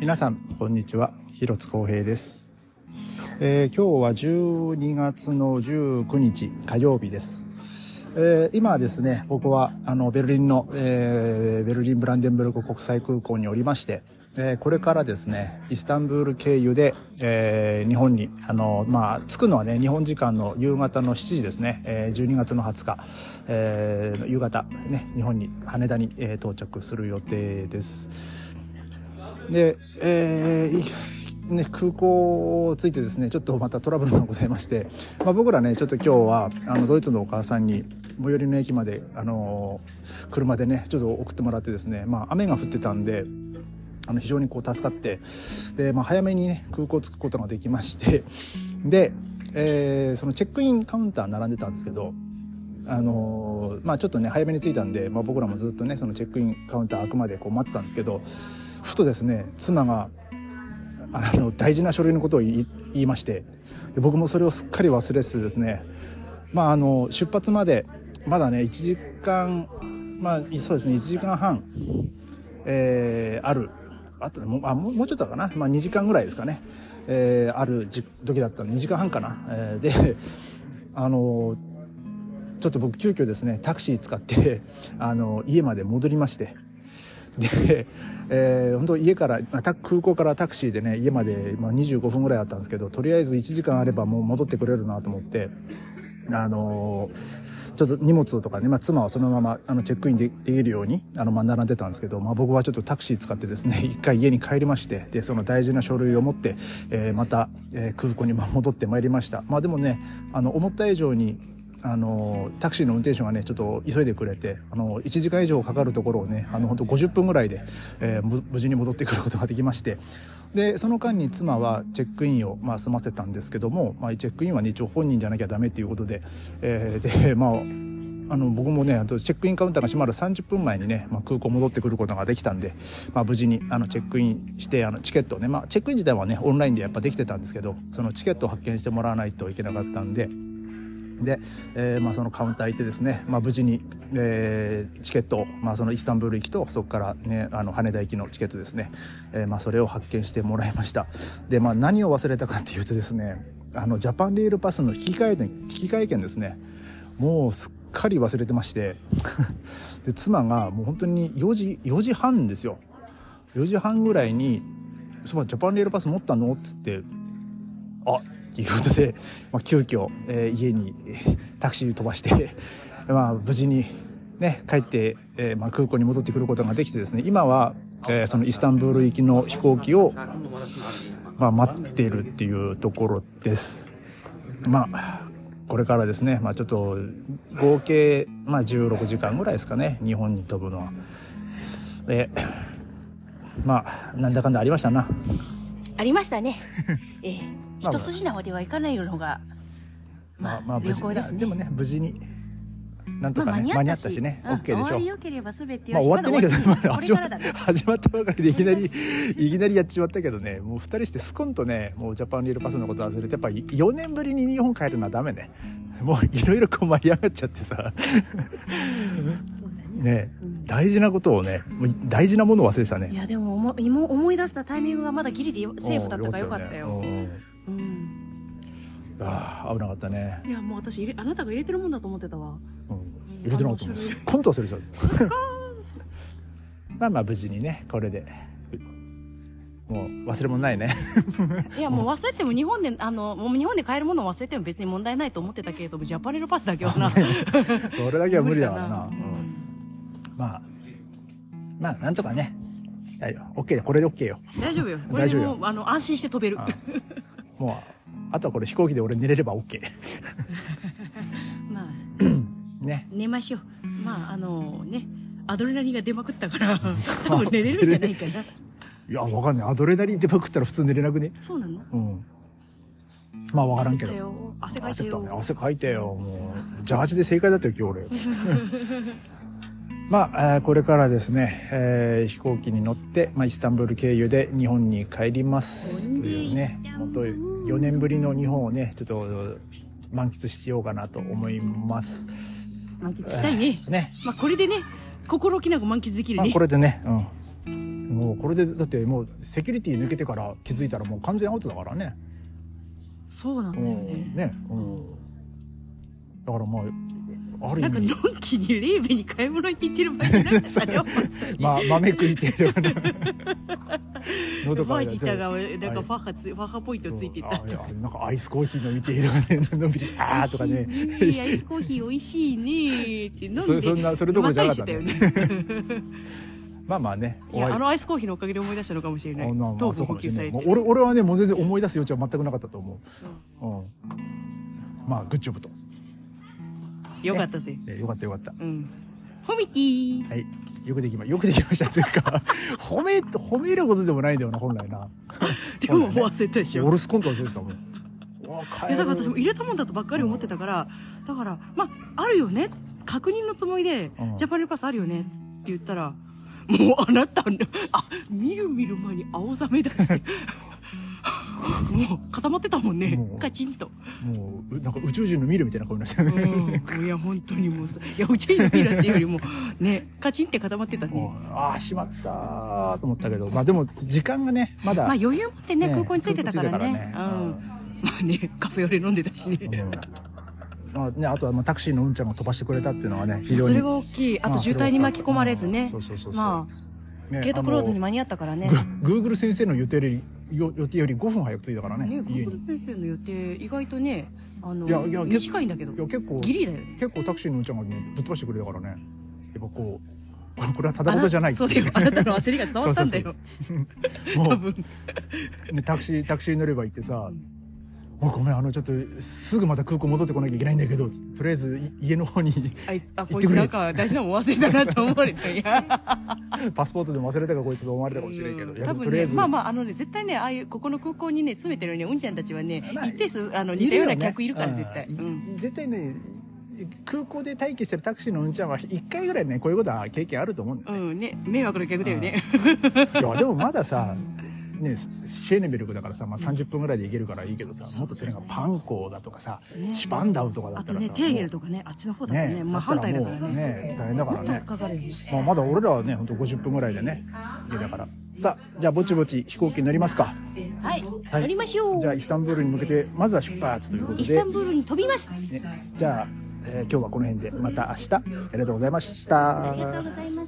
皆さんこんにちは。広津光平です、えー今日は12月の19日火曜日です、えー今ですね僕はあのベルリンの、えーベルリンブランデンブルク国際空港におりましてえこれからですねイスタンブール経由で、え日本にあのまあ着くのはね日本時間の夕方の7時ですね、えー12月の20日、え夕方ね日本に羽田に、え到着する予定です。で、えーね、空港を着いてですねちょっとまたトラブルがございまして、まあ、僕らねちょっと今日はあのドイツのお母さんに最寄りの駅まで、あの車でねちょっと送ってもらってですね、まあ、雨が降ってたんであの非常にこう助かってで、まあ、早めにね空港着くことができましてで、えーそのチェックインカウンター並んでたんですけどあのーまあちょっとね早めに着いたんで、まあ、僕らもずっとねそのチェックインカウンター開くまでこう待ってたんですけどふとですね妻があの大事な書類のことを言い言いましてで僕もそれをすっかり忘れてですねまああの出発までまだね1時間まあそうですね1時間半、えーある。あとねもあもうちょっとかな、まあ、2時間ぐらいですかね、えーある時だったの。2時間半かな、えーであのちょっと僕急遽ですねタクシー使ってあの家まで戻りましてで、えー本当家から空港からタクシーでね家まで、まあ、25分ぐらいあったんですけどとりあえず1時間あればもう戻ってくれるなと思ってあのちょっと荷物とかね、まあ、妻はそのままあのチェックインでできるようにあの、まあ、並んでたんですけど、まあ、僕はちょっとタクシー使ってですね一回家に帰りましてでその大事な書類を持って、えーまた、えー空港にまあ戻ってまいりました。まあ、でもねあの思った以上にあのタクシーの運転手がねちょっと急いでくれてあの1時間以上かかるところをねあの本当50分ぐらいで、えー無事に戻ってくることができましてでその間に妻はチェックインを、まあ、済ませたんですけども、まあ、チェックインは、ね、一応本人じゃなきゃダメっていうことで、えーでまああの僕もねあとチェックインカウンターが閉まる30分前にね、まあ、空港戻ってくることができたんで、まあ、無事にあのチェックインしてあのチケットをね、まあ、チェックイン自体はねオンラインでやっぱできてたんですけどそのチケットを発見してもらわないといけなかったんで。で、えーまあ、そのカウンター行ってですね、まあ、無事に、えーチケットを、まあ、そのイスタンブール行きとそこから、ね、あの羽田行きのチケットですね、えーまあ、それを発見してもらいましたで、まあ、何を忘れたかっていうとですねあのジャパンレールパスの引き換え券引き換え券ですねもうすっかり忘れてまして で妻がもう本当に4時 ,4 時半ですよ4時半ぐらいに「そばジャパンレールパス持ったの?」っつってあっていうことで、まあ、急遽、えー家に タクシー飛ばして、まあ、無事に、ね、帰って、えーまあ、空港に戻ってくることができてですね今は、えーそのイスタンブール行きの飛行機を、まあ、待っているっていうところです。まあこれからですね、まあ、ちょっと合計、まあ、16時間ぐらいですかね日本に飛ぶのは。でまあなんだかんだありましたな。ありましたね。ええ一筋縄ではいかないのが、まあ、旅行ですね。でもね無事になんとまあかね、間に合ったしね、でしょ終わり良ければ全てまあ終わってないけど、まだこ始ま。始まったばかりでいきなりいきなりやっちまったけどねもう二人してスコンとねもうジャパンリールパスのこと忘れてやっぱり4年ぶりに日本帰るのはダメねもういろいろこう舞い上がっちゃってさね。ね大事なことをね大事なものを忘れてたねいやでも思い思思い出したタイミングがまだギリでセーフだったからよかったよ。ああ危なかったね、いやもう私入れあなたが入れてるもんだと思ってたわ。うん、入れてなかったもんすっこんと忘れてたまあまあ無事にねこれで。もう忘れ物ないね。いや もう忘れても日本であのもう日本で買えるものを忘れても別に問題ないと思ってたけれどもジャパネルパスだけはな。これだけは無理だからな。うん。まあまあなんとかね。はい OK これで OK よ。大丈夫よ。これでもうあの安心して飛べる。あ。もうあとはこれ飛行機で俺寝れれば OK まあね。寝ましょう。まああのねアドレナリンが出まくったから多分寝れるんじゃないかな。いやわかんない。アドレナリン出まくったら普通寝れなくね？そうなの？うん。まあわからんけど。汗かいたね汗かいてよ。もうジャージで正解だったよ今日俺 まあ、えーこれからですね、えー飛行機に乗って、まあ、イスタンブール経由で日本に帰りますというね本当4年ぶりの日本をねちょっと満喫しようかなと思います。満喫したいね。ね。まあこれでね心置きなく満喫できるまあ、ねこ。れでね、うん、もうこれでだってもうセキュリティ抜けてから気づいたらもう完全アウトだからね。そうなんだようん。ねね、うん、だからまあなんかの味んきにレーベに買い物に行ってる場合じゃなかったよ。まあ豆食いてるから 喉マらジタがなんかファッハつファッハポイントついてた。そうあいやなんかアイスコーヒー飲みてとかね。のんびりあーとかね。アイスコーヒー美味しいねって飲んでそそんなそれどころじゃなかったね。まあまあねいやあのアイスコーヒーのおかげで思い出したのかもしれない。糖分補給されて俺俺はねもう全然思い出す余地は全くなかったと思う、うん、まあグッジョブと、よかったぜ。えーよかったよかった。うん。ホミティはい。よくできまよくできました。というか褒め褒めることでもないんだよな本来な。でも忘れたでしょ。オルスコント忘れてたもん。いやだから私も入れたもんだとばっかり思ってたからだからまああるよね。確認のつもりで、うん。ジャパネルパスあるよね。って言ったらもうあなたのあみるみる前に青ざめ出して もう固まってたもんね。もう。カチンと。もううなんか宇宙人の見るみたいな声になってたよね、うん。いや本当にもうさいやうちに見るっていうよりもねカチンって固まってたもねうああしまったーと思ったけど。まあでも時間がねまだ、まあ余裕持ってねね空港に着いてたからね。うん。まあねカフェオレ飲んでたしね、うん。まあね、あとはまあタクシーのうんちゃんが飛ばしてくれたっていうのはね非常に。それが大きい。あと渋滞に巻き込まれずね。まあねゲートクローズにあ間に合ったからね。のグーグル先生の予定よりよ予定より5分早く着いたからねね、家先生の予定意外とねあのいやいや短いんだけどいや結構ギリだよね。結構タクシーのうんちゃんがねぶっ飛ばしてくれたからね。やっぱこうこれはただ事じゃないそうだよ。あなたの焦りが伝わったんだよ。もう多分。ね、タクシータクシーに乗れば行ってさ「おいごめんあのちょっとすぐまた空港戻ってこなきゃいけないんだけど」とりあえずい家の方にあいつあ行ってくれ。こいつなんか大事なもん忘れたなと思われたんやパスポートでも忘れたかこいつと思われたかもしれんけど、いやで多分ねまあまああのね絶対ねああいうここの空港にね詰めてるねうんちゃんたちはねまあ一定数あの似たような客いるから絶対、ううん。ん絶対ね空港で待機してるタクシーのうんちゃんは一回ぐらいねこういうことは経験あると思うんだよね、うんね迷惑な客だよね。いやでもまださ ね、シェーネベルクだからさ、まあ、30分ぐらいで行けるからいいけどさ、もっとそれがパンコーだとかさ、ねシュパンダウとかだったらさあとねテーゲルとかねあっちの方だとねまあ反対だからもうね大変だからね。まあ、まだ俺らはね、ほんと50分ぐらいでね、家だから。さあ、じゃあぼちぼち飛行機に乗りますか。はい、はい乗りましょうじゃあイスタンブールに向けて、まずは出発ということイスで。タンブールに飛びますね、じゃあ、えー今日はこの辺でまた明日ありがとうございました。ありがとうございました。